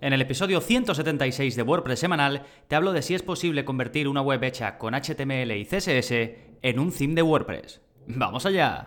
En el episodio 176 de WordPress semanal te hablo de si es posible convertir una web hecha con HTML y CSS en un theme de WordPress. ¡Vamos allá!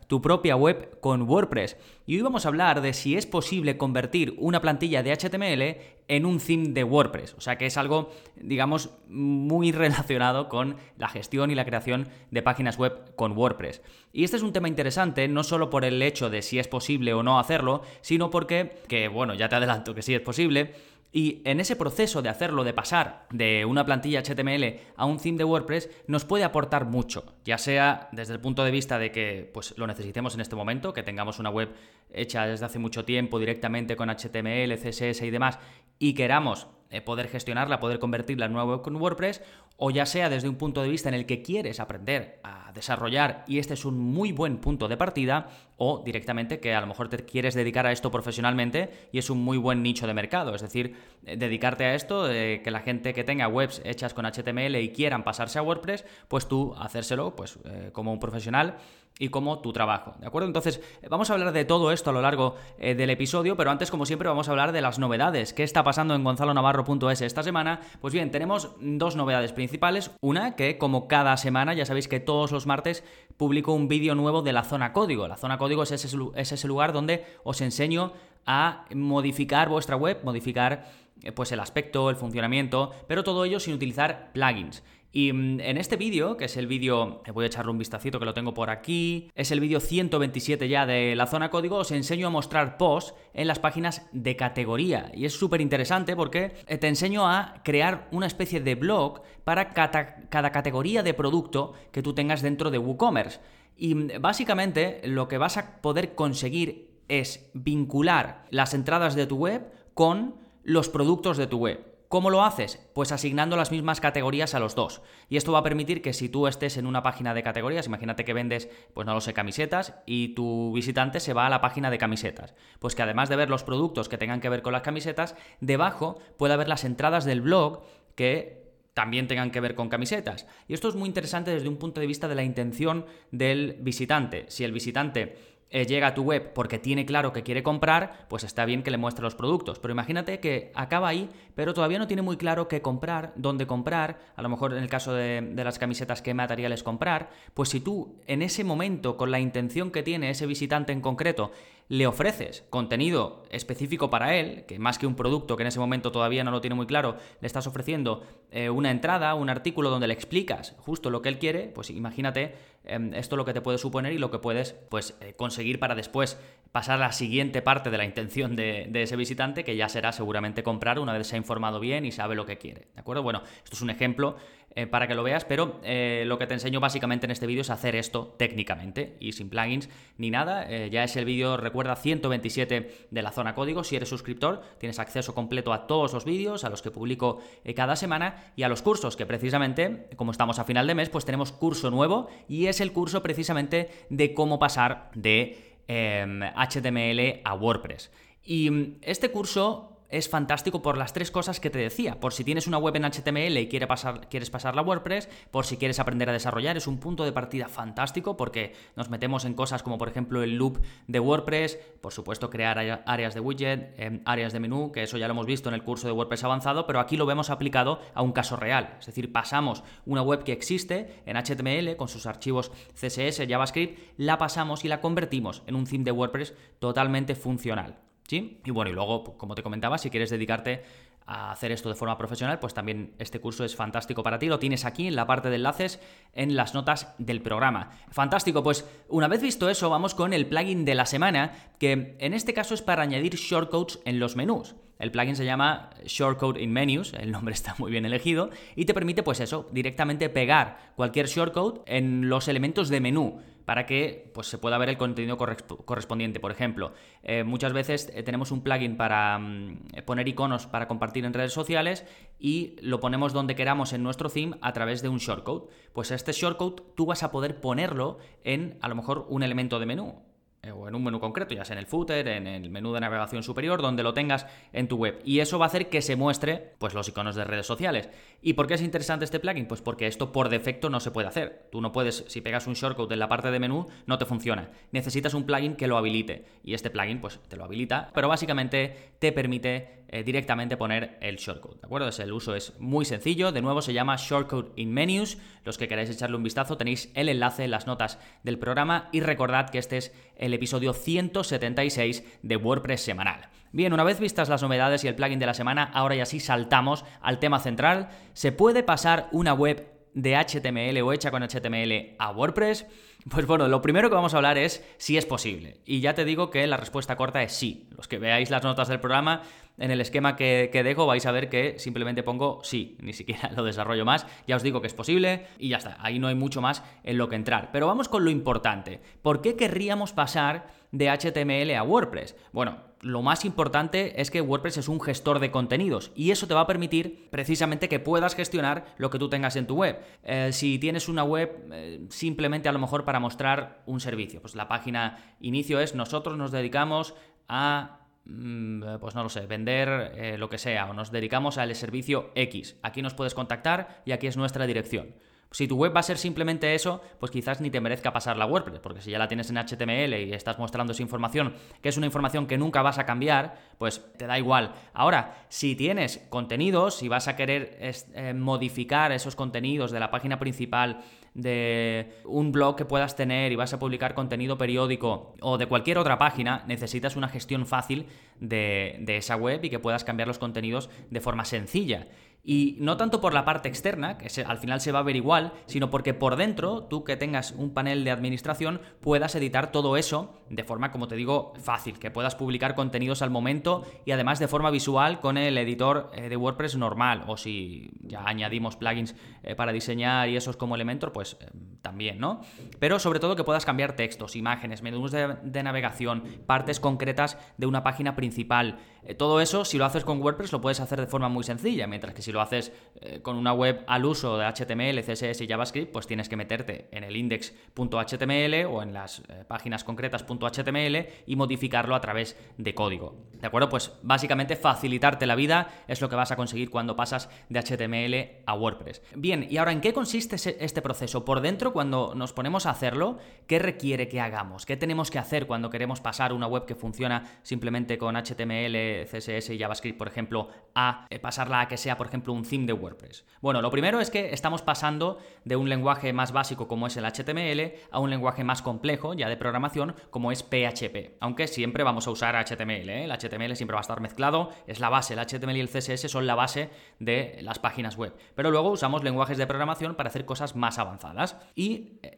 tu propia web con WordPress. Y hoy vamos a hablar de si es posible convertir una plantilla de HTML en un theme de WordPress. O sea que es algo, digamos, muy relacionado con la gestión y la creación de páginas web con WordPress. Y este es un tema interesante, no solo por el hecho de si es posible o no hacerlo, sino porque, que bueno, ya te adelanto que sí es posible, y en ese proceso de hacerlo, de pasar de una plantilla HTML a un theme de WordPress, nos puede aportar mucho, ya sea desde el punto de vista de que pues, lo necesitemos en este momento, que tengamos una web hecha desde hace mucho tiempo directamente con HTML, CSS y demás, y queramos poder gestionarla, poder convertirla en una web con WordPress, o ya sea desde un punto de vista en el que quieres aprender a desarrollar y este es un muy buen punto de partida, o directamente que a lo mejor te quieres dedicar a esto profesionalmente y es un muy buen nicho de mercado, es decir, eh, dedicarte a esto, que la gente que tenga webs hechas con HTML y quieran pasarse a WordPress, pues tú hacérselo pues, eh, como un profesional y como tu trabajo, ¿de acuerdo? Entonces, vamos a hablar de todo esto a lo largo del episodio, pero antes, como siempre, vamos a hablar de las novedades. ¿Qué está pasando en Gonzalo Navarro? es esta semana, pues bien, tenemos dos novedades principales. Una, que como cada semana, ya sabéis que todos los martes publico un vídeo nuevo de la zona código. La zona código es ese, es ese lugar donde os enseño a modificar vuestra web, modificar eh, pues el aspecto, el funcionamiento, pero todo ello sin utilizar plugins. Y mm, en este vídeo, que es el vídeo, voy a echarle un vistacito que lo tengo por aquí, es el vídeo 127 ya de la zona código, os enseño a mostrar posts en las páginas de categoría. Y es súper interesante porque eh, te enseño a crear una especie de blog para cada, cada categoría de producto que tú tengas dentro de WooCommerce. Y mm, básicamente lo que vas a poder conseguir es vincular las entradas de tu web con los productos de tu web. ¿Cómo lo haces? Pues asignando las mismas categorías a los dos. Y esto va a permitir que si tú estés en una página de categorías, imagínate que vendes, pues no lo sé, camisetas, y tu visitante se va a la página de camisetas. Pues que además de ver los productos que tengan que ver con las camisetas, debajo puede haber las entradas del blog que también tengan que ver con camisetas. Y esto es muy interesante desde un punto de vista de la intención del visitante. Si el visitante eh, llega a tu web porque tiene claro que quiere comprar, pues está bien que le muestre los productos. Pero imagínate que acaba ahí, pero todavía no tiene muy claro qué comprar, dónde comprar, a lo mejor en el caso de, de las camisetas qué materiales comprar, pues si tú en ese momento, con la intención que tiene ese visitante en concreto, le ofreces contenido específico para él, que más que un producto que en ese momento todavía no lo tiene muy claro, le estás ofreciendo eh, una entrada, un artículo donde le explicas justo lo que él quiere, pues imagínate em, esto lo que te puede suponer y lo que puedes pues, eh, conseguir para después pasar a la siguiente parte de la intención de, ese visitante, que ya será seguramente comprar una vez se ha informado bien y sabe lo que quiere. ¿De acuerdo? Bueno, esto es un ejemplo eh, para que lo veas, pero eh, lo que te enseño básicamente en este vídeo es hacer esto técnicamente y sin plugins ni nada. Eh, ya es el vídeo, recuerda, 127 de la zona código. Si eres suscriptor, tienes acceso completo a todos los vídeos, a los que publico cada semana y a los cursos, que precisamente, como estamos a final de mes, pues tenemos curso nuevo y es el curso precisamente de cómo pasar de HTML em, a WordPress. Y mm, este curso es fantástico por las tres cosas que te decía. Por si tienes una web en HTML y quieres pasar, quieres pasarla a WordPress, por si quieres aprender a desarrollar, es un punto de partida fantástico porque nos metemos en cosas como por ejemplo el loop de WordPress, por supuesto crear áreas de widget, em, áreas de menú, que eso ya lo hemos visto en el curso de WordPress avanzado, pero aquí lo vemos aplicado a un caso real. Es decir, pasamos una web que existe en HTML con sus archivos CSS, JavaScript, la pasamos y la convertimos en un theme de WordPress totalmente funcional. Y bueno, y luego, como te comentaba, si quieres dedicarte a hacer esto de forma profesional, pues también este curso es fantástico para ti. Lo tienes aquí en la parte de enlaces en las notas del programa. Fantástico, pues una vez visto eso, vamos con el plugin de la semana, que en este caso es para añadir shortcodes en los menús. El plugin se llama Shortcode in Menus, el nombre está muy bien elegido, y te permite, pues eso, directamente pegar cualquier shortcode en los elementos de menú. Para que pues, se pueda ver el contenido correspondiente. Por ejemplo, eh, muchas veces eh, tenemos un plugin para mm, poner iconos para compartir en redes sociales y lo ponemos donde queramos en nuestro theme a través de un shortcode. Pues este shortcode tú vas a poder ponerlo en a lo mejor un elemento de menú eh, o en un menú concreto, ya sea en el footer, en el menú de navegación superior, donde lo tengas en tu web. Y eso va a hacer que se muestre pues, los iconos de redes sociales. ¿Y por qué es interesante este plugin? Pues porque esto por defecto no se puede hacer. Tú no puedes, si pegas un shortcode en la parte de menú, no te funciona. Necesitas un plugin que lo habilite. Y este plugin pues te lo habilita, pero básicamente te permite eh, directamente poner el shortcode. ¿De acuerdo? el uso es muy sencillo. De nuevo se llama Shortcode in Menus. Los que queráis echarle un vistazo tenéis el enlace en las notas del programa y recordad que este es el episodio 176 de WordPress semanal. Bien, una vez vistas las novedades y el plugin de la semana, ahora ya sí saltamos al tema central. ¿Se puede pasar una web de HTML o hecha con HTML a WordPress? Pues bueno, lo primero que vamos a hablar es si es posible. Y ya te digo que la respuesta corta es sí. Los que veáis las notas del programa, en el esquema que, dejo vais a ver que simplemente pongo sí, ni siquiera lo desarrollo más. Ya os digo que es posible y ya está. Ahí no hay mucho más en lo que entrar. Pero vamos con lo importante. ¿Por qué querríamos pasar de HTML a WordPress? Bueno, lo más importante es que WordPress es un gestor de contenidos y eso te va a permitir precisamente que puedas gestionar lo que tú tengas en tu web. Eh, si tienes una web eh, simplemente a lo mejor para mostrar un servicio, pues la página inicio es nosotros nos dedicamos a mm, pues no lo sé, vender eh, lo que sea, o nos dedicamos al servicio X. Aquí nos puedes contactar y aquí es nuestra dirección. Si tu web va a ser simplemente eso, pues quizás ni te merezca pasar la WordPress, porque si ya la tienes en HTML y estás mostrando esa información, que es una información que nunca vas a cambiar, pues te da igual. Ahora, si tienes contenidos, si vas a querer eh, modificar esos contenidos de la página principal, de un blog que puedas tener y vas a publicar contenido periódico o de cualquier otra página, necesitas una gestión fácil de, de esa web y que puedas cambiar los contenidos de forma sencilla. Y no tanto por la parte externa, que al final se va a ver igual, sino porque por dentro, tú que tengas un panel de administración, puedas editar todo eso de forma, como te digo, fácil, que puedas publicar contenidos al momento y además de forma visual con el editor eh, de WordPress normal. O si ya añadimos plugins eh, para diseñar y esos como Elementor, pues eh, también, ¿no? Pero sobre todo que puedas cambiar textos, imágenes, menús de, navegación, partes concretas de una página principal. todo eso, si lo haces con WordPress, lo puedes hacer de forma muy sencilla, mientras que si lo haces eh, con una web al uso de HTML, CSS y JavaScript, pues tienes que meterte en el index.html o en las eh, páginas concretas.html y modificarlo a través de código. ¿De acuerdo? Pues básicamente facilitarte la vida es lo que vas a conseguir cuando pasas de HTML a WordPress. Bien, y ahora, ¿en qué consiste este proceso? Por dentro, cuando nos ponemos a hacerlo, ¿qué requiere que hagamos? ¿Qué tenemos que hacer cuando queremos pasar una web que funciona simplemente con HTML, CSS y JavaScript, por ejemplo, a eh, pasarla a que sea, por ejemplo, un theme de WordPress? Bueno, lo primero es que estamos pasando de un lenguaje más básico como es el HTML a un lenguaje más complejo ya de programación como es PHP, aunque siempre vamos a usar HTML, ¿eh? el HTML siempre va a estar mezclado, es la base, el HTML y el CSS son la base de las páginas web, pero luego usamos lenguajes de programación para hacer cosas más avanzadas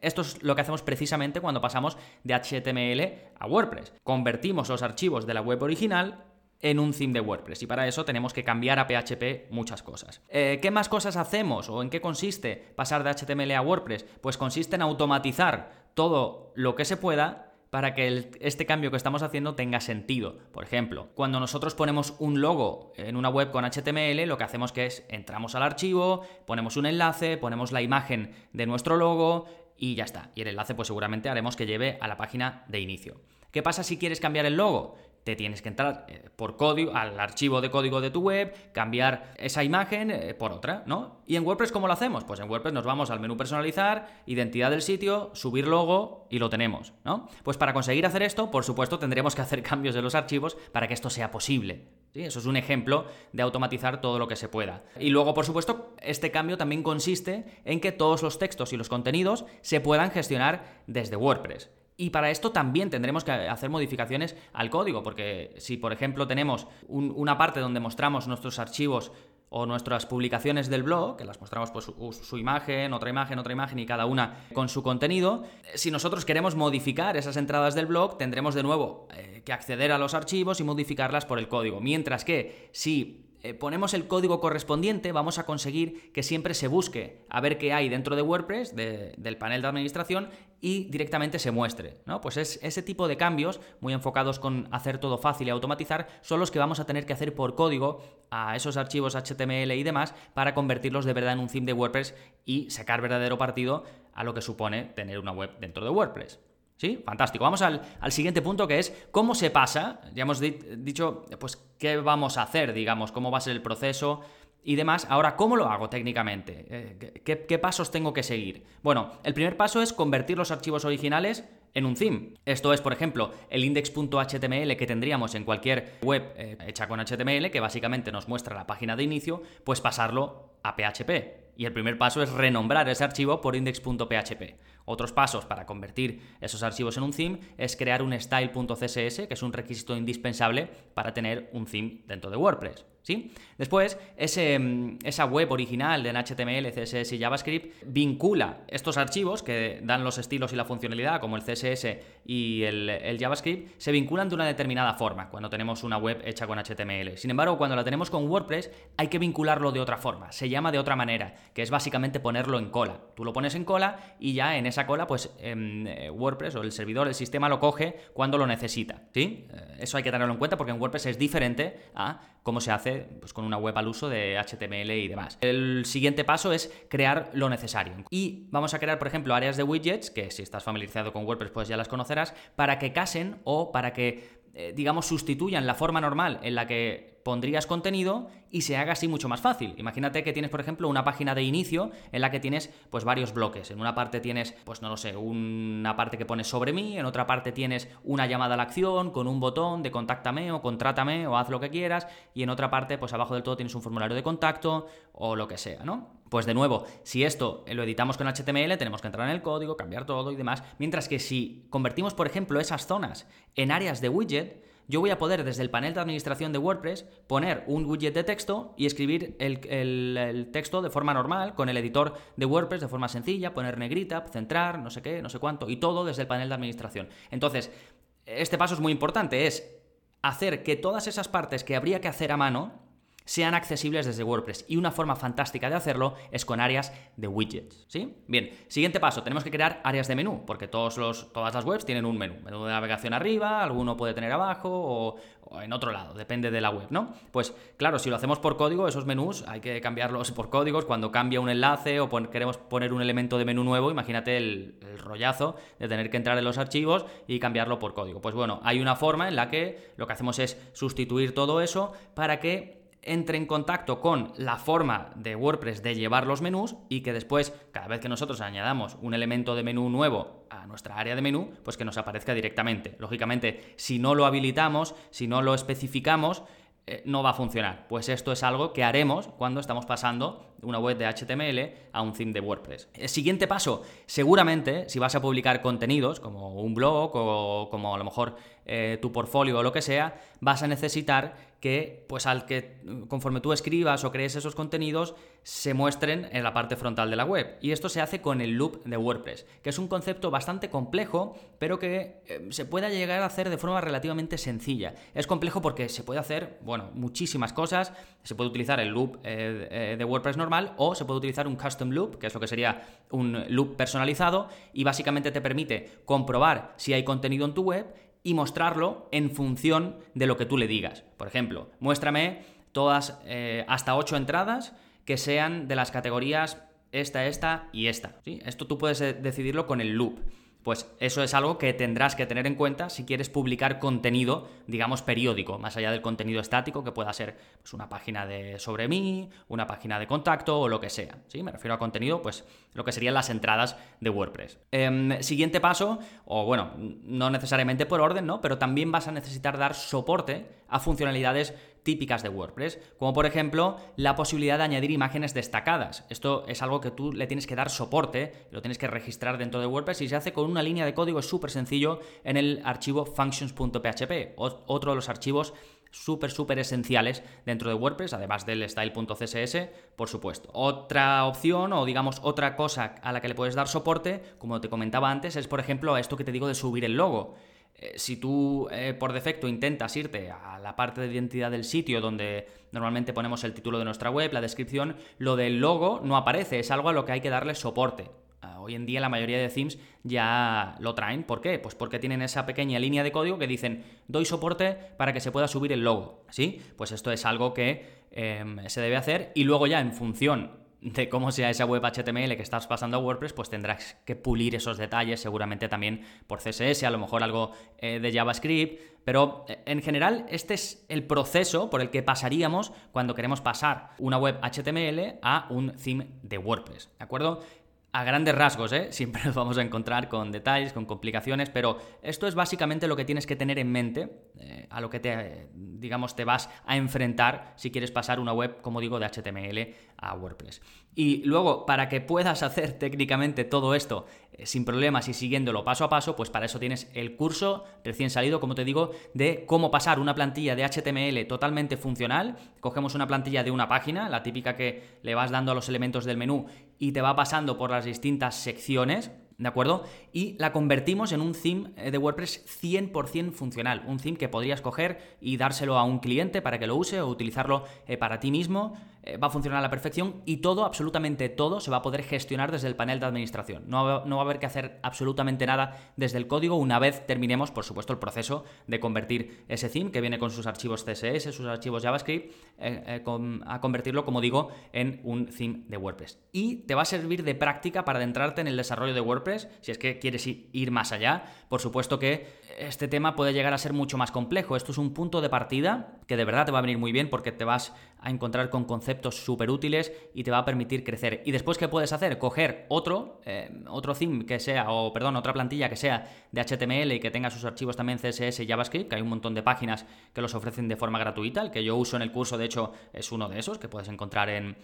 esto es lo que hacemos precisamente cuando pasamos de HTML a WordPress, convertimos los archivos de la web original en un theme de WordPress. Y para eso tenemos que cambiar a PHP muchas cosas. Eh, ¿Qué más cosas hacemos o en qué consiste pasar de HTML a WordPress? Pues consiste en automatizar todo lo que se pueda para que este cambio que estamos haciendo tenga sentido. Por ejemplo, cuando nosotros ponemos un logo en una web con HTML, lo que hacemos que es entramos al archivo, ponemos un enlace, ponemos la imagen de nuestro logo y ya está. Y el enlace pues seguramente haremos que lleve a la página de inicio. ¿Qué pasa si quieres cambiar el logo? Te tienes que entrar eh, por código al archivo de código de tu web, cambiar esa imagen eh, por otra, ¿no? ¿Y en WordPress cómo lo hacemos? Pues en WordPress nos vamos al menú personalizar, identidad del sitio, subir logo y lo tenemos, ¿no? Pues para conseguir hacer esto, por supuesto, tendremos que hacer cambios de los archivos para que esto sea posible. ¿sí? Eso es un ejemplo de automatizar todo lo que se pueda. Y luego, por supuesto, este cambio también consiste en que todos los textos y los contenidos se puedan gestionar desde WordPress. Y para esto también tendremos que hacer modificaciones al código, porque si por ejemplo tenemos una parte donde mostramos nuestros archivos o nuestras publicaciones del blog, que las mostramos pues su, imagen, otra imagen, otra imagen y cada una con su contenido, si nosotros queremos modificar esas entradas del blog, tendremos de nuevo eh, que acceder a los archivos y modificarlas por el código. Mientras que si eh, ponemos el código correspondiente, vamos a conseguir que siempre se busque a ver qué hay dentro de WordPress, del panel de administración, y directamente se muestre. ¿no? Pues es ese tipo de cambios, muy enfocados con hacer todo fácil y automatizar, son los que vamos a tener que hacer por código a esos archivos HTML y demás para convertirlos de verdad en un theme de WordPress y sacar verdadero partido a lo que supone tener una web dentro de WordPress. ¿Sí? Fantástico. Vamos al, siguiente punto que es cómo se pasa. Ya hemos dicho, pues, qué vamos a hacer, digamos, cómo va a ser el proceso y demás. Ahora, ¿cómo lo hago técnicamente? Eh, ¿Qué, pasos tengo que seguir? Bueno, el primer paso es convertir los archivos originales en un theme. Esto es, por ejemplo, el index.html que tendríamos en cualquier web eh, hecha con HTML, que básicamente nos muestra la página de inicio, pues pasarlo a PHP. Y el primer paso es renombrar ese archivo por index.php. Otros pasos para convertir esos archivos en un theme es crear un style.css, que es un requisito indispensable para tener un theme dentro de WordPress. ¿Sí? Después, mm, esa web original de HTML, CSS y JavaScript vincula estos archivos que dan los estilos y la funcionalidad, como el CSS y el, el, JavaScript, se vinculan de una determinada forma cuando tenemos una web hecha con HTML. Sin embargo, cuando la tenemos con WordPress, hay que vincularlo de otra forma. Se llama de otra manera, que es básicamente ponerlo en cola. Tú lo pones en cola y ya en esa cola, pues em, eh, WordPress o el servidor, el sistema lo coge cuando lo necesita. ¿Sí? Eh, eso hay que tenerlo en cuenta porque en WordPress es diferente a cómo se hace pues, con una web al uso de HTML y demás. El siguiente paso es crear lo necesario. Y vamos a crear, por ejemplo, áreas de widgets, que si estás familiarizado con WordPress pues ya las conocerás, para que casen o para que eh, digamos, sustituyan la forma normal en la que pondrías contenido y se haga así mucho más fácil. Imagínate que tienes, por ejemplo, una página de inicio en la que tienes pues varios bloques. En una parte tienes, pues no lo sé, una parte que pones sobre mí, en otra parte tienes una llamada a la acción con un botón de contáctame o contrátame o haz lo que quieras y en otra parte, pues abajo del todo tienes un formulario de contacto o lo que sea, ¿no? Pues de nuevo, si esto lo editamos con HTML, tenemos que entrar en el código, cambiar todo y demás, mientras que si convertimos, por ejemplo, esas zonas en áreas de widget, yo voy a poder desde el panel de administración de WordPress poner un widget de texto y escribir el, texto de forma normal con el editor de WordPress de forma sencilla, poner negrita, centrar, no sé qué, no sé cuánto, y todo desde el panel de administración. Entonces, este paso es muy importante, es hacer que todas esas partes que habría que hacer a mano sean accesibles desde WordPress. Y una forma fantástica de hacerlo es con áreas de widgets. ¿Sí? Bien, siguiente paso, tenemos que crear áreas de menú, porque todos los, todas las webs tienen un menú. Menú de navegación arriba, alguno puede tener abajo o, en otro lado, depende de la web, ¿no? Pues claro, si lo hacemos por código, esos menús hay que cambiarlos por códigos. Cuando cambia un enlace o queremos poner un elemento de menú nuevo, imagínate el, el rollazo de tener que entrar en los archivos y cambiarlo por código. Pues bueno, hay una forma en la que lo que hacemos es sustituir todo eso para que entre en contacto con la forma de WordPress de llevar los menús y que después, cada vez que nosotros añadamos un elemento de menú nuevo a nuestra área de menú, pues que nos aparezca directamente. Lógicamente, si no lo habilitamos, si no lo especificamos, eh, no va a funcionar. Pues esto es algo que haremos cuando estamos pasando una web de HTML a un theme de WordPress. El siguiente paso, seguramente, si vas a publicar contenidos, como un blog o como a lo mejor eh, tu portfolio o lo que sea, vas a necesitar que, pues al que conforme tú escribas o crees esos contenidos, se muestren en la parte frontal de la web. Y esto se hace con el loop de WordPress, que es un concepto bastante complejo, pero que eh, se puede llegar a hacer de forma relativamente sencilla. Es complejo porque se puede hacer, bueno, muchísimas cosas. Se puede utilizar el loop eh, eh, de WordPress normal o se puede utilizar un custom loop, que es lo que sería un loop personalizado, y básicamente te permite comprobar si hay contenido en tu web y mostrarlo en función de lo que tú le digas. Por ejemplo, muéstrame todas eh, hasta ocho entradas que sean de las categorías esta, esta y esta. ¿sí? Esto tú puedes eh, decidirlo con el loop. Pues eso es algo que tendrás que tener en cuenta si quieres publicar contenido, digamos, periódico, más allá del contenido estático, que pueda ser pues, una página de sobre mí, una página de contacto o lo que sea. ¿sí? Me refiero a contenido, pues lo que serían las entradas de WordPress. Em, siguiente paso, o bueno, no necesariamente por orden, ¿no? Pero también vas a necesitar dar soporte a funcionalidades típicas de WordPress, como por ejemplo la posibilidad de añadir imágenes destacadas. Esto es algo que tú le tienes que dar soporte, lo tienes que registrar dentro de WordPress y se hace con una línea de código súper sencillo en el archivo functions.php, otro de los archivos súper, súper esenciales dentro de WordPress, además del style.css, por supuesto. Otra opción o digamos otra cosa a la que le puedes dar soporte, como te comentaba antes, es por ejemplo esto que te digo de subir el logo. Eh, si tú eh, por defecto intentas irte a la parte de identidad del sitio donde normalmente ponemos el título de nuestra web, la descripción, lo del logo no aparece, es algo a lo que hay que darle soporte. Ah, hoy en día la mayoría de themes ya lo traen. ¿Por qué? Pues porque tienen esa pequeña línea de código que dicen doy soporte para que se pueda subir el logo. ¿Sí? Pues esto es algo que em, se debe hacer y luego ya en función de cómo sea esa web HTML que estás pasando a WordPress, pues tendrás que pulir esos detalles, seguramente también por CSS, a lo mejor algo eh, de JavaScript, pero eh, en general este es el proceso por el que pasaríamos cuando queremos pasar una web HTML a un theme de WordPress, ¿de acuerdo? A grandes rasgos, ¿eh? siempre nos vamos a encontrar con detalles, con complicaciones, pero esto es básicamente lo que tienes que tener en mente, eh, a lo que te, digamos, te vas a enfrentar si quieres pasar una web, como digo, de HTML a WordPress. Y luego, para que puedas hacer técnicamente todo esto sin problemas y siguiéndolo paso a paso, pues para eso tienes el curso recién salido, como te digo, de cómo pasar una plantilla de HTML totalmente funcional. Cogemos una plantilla de una página, la típica que le vas dando a los elementos del menú y te va pasando por las distintas secciones ¿De acuerdo? Y la convertimos en un theme eh, de WordPress 100% funcional. Un theme que podrías coger y dárselo a un cliente para que lo use o utilizarlo eh, para ti mismo. Eh, va a funcionar a la perfección y todo, absolutamente todo, se va a poder gestionar desde el panel de administración. No va, no va a haber que hacer absolutamente nada desde el código una vez terminemos, por supuesto, el proceso de convertir ese theme que viene con sus archivos CSS, sus archivos JavaScript, a convertirlo, como digo, en un theme de WordPress. Y te va a servir de práctica para adentrarte en el desarrollo de WordPress si es que quieres ir más allá. Por supuesto que este tema puede llegar a ser mucho más complejo. Esto es un punto de partida que de verdad te va a venir muy bien porque te vas a encontrar con conceptos súper útiles y te va a permitir crecer. Y después, ¿qué puedes hacer? Coger otro, eh, otro theme que sea, o perdón, otra plantilla que sea de HTML y que tenga sus archivos también CSS y JavaScript, que hay un montón de páginas que los ofrecen de forma gratuita. El que yo uso en el curso, de hecho, es uno de esos que puedes encontrar en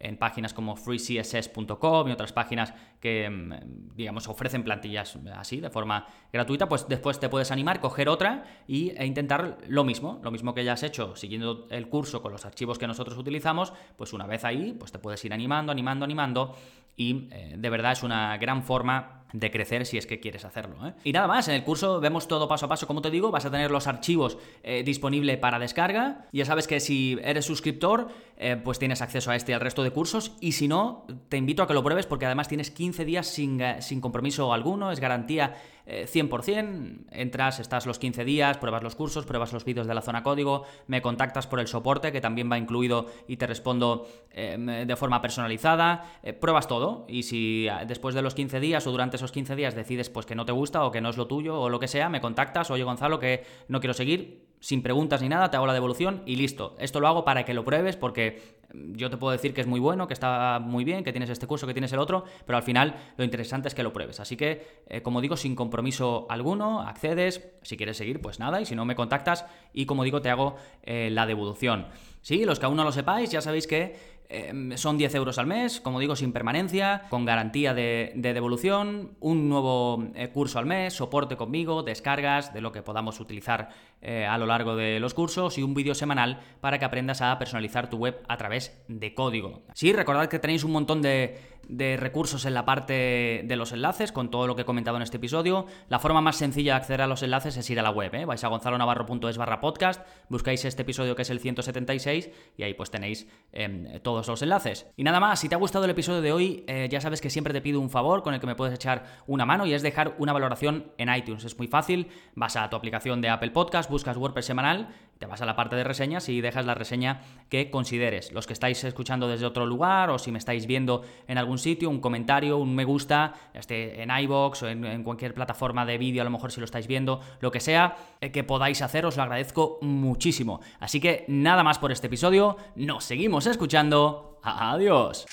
en páginas como freecss.com y otras páginas que, mm, digamos, ofrecen plantillas así, de forma gratuita, pues después te puedes animar, coger otra y, e intentar lo mismo, lo mismo que ya has hecho siguiendo el curso con los archivos que nosotros utilizamos, pues una vez ahí, pues te puedes ir animando, animando, animando y eh, de verdad es una gran forma de crecer si es que quieres hacerlo. ¿eh? Y nada más, en el curso vemos todo paso a paso, como te digo, vas a tener los archivos eh, disponibles para descarga. Ya sabes que si eres suscriptor, eh, pues tienes acceso a este y al resto de cursos. Y si no, te invito a que lo pruebes porque además tienes 15 días sin, sin compromiso alguno, es garantía 100%, entras, estás los 15 días, pruebas los cursos, pruebas los vídeos de la zona código, me contactas por el soporte que también va incluido y te respondo em, de forma personalizada, eh, pruebas todo y si ah, después de los 15 días o durante esos 15 días decides pues que no te gusta o que no es lo tuyo o lo que sea, me contactas, oye Gonzalo que no quiero seguir, sin preguntas ni nada, te hago la devolución y listo. Esto lo hago para que lo pruebes porque yo te puedo decir que es muy bueno, que está muy bien, que tienes este curso, que tienes el otro, pero al final lo interesante es que lo pruebes. Así que, eh, como digo, sin compromiso alguno, accedes, si quieres seguir, pues nada, y si no me contactas y como digo, te hago eh, la devolución. Sí, los que aún no lo sepáis, ya sabéis que Em, son 10 euros al mes, como digo, sin permanencia, con garantía de, devolución, un nuevo eh, curso al mes, soporte conmigo, descargas de lo que podamos utilizar eh, a lo largo de los cursos y un vídeo semanal para que aprendas a personalizar tu web a través de código. Sí, recordad que tenéis un montón de, de recursos en la parte de los enlaces, con todo lo que he comentado en este episodio. La forma más sencilla de acceder a los enlaces es ir a la web, ¿eh? vais a gonzalonavarro.es barra podcast, buscáis este episodio que es el 176 y ahí pues tenéis em, todos los enlaces. Y nada más, si te ha gustado el episodio de hoy, eh, ya sabes que siempre te pido un favor con el que me puedes echar una mano y es dejar una valoración en iTunes. Es muy fácil, vas a tu aplicación de Apple Podcast, buscas WordPress semanal te vas a la parte de reseñas y dejas la reseña que consideres. Los que estáis escuchando desde otro lugar o si me estáis viendo en algún sitio, un comentario, un me gusta, esté en iBox o en, cualquier plataforma de vídeo, a lo mejor si lo estáis viendo, lo que sea eh, que podáis hacer, os lo agradezco muchísimo. Así que nada más por este episodio, nos seguimos escuchando. Adiós.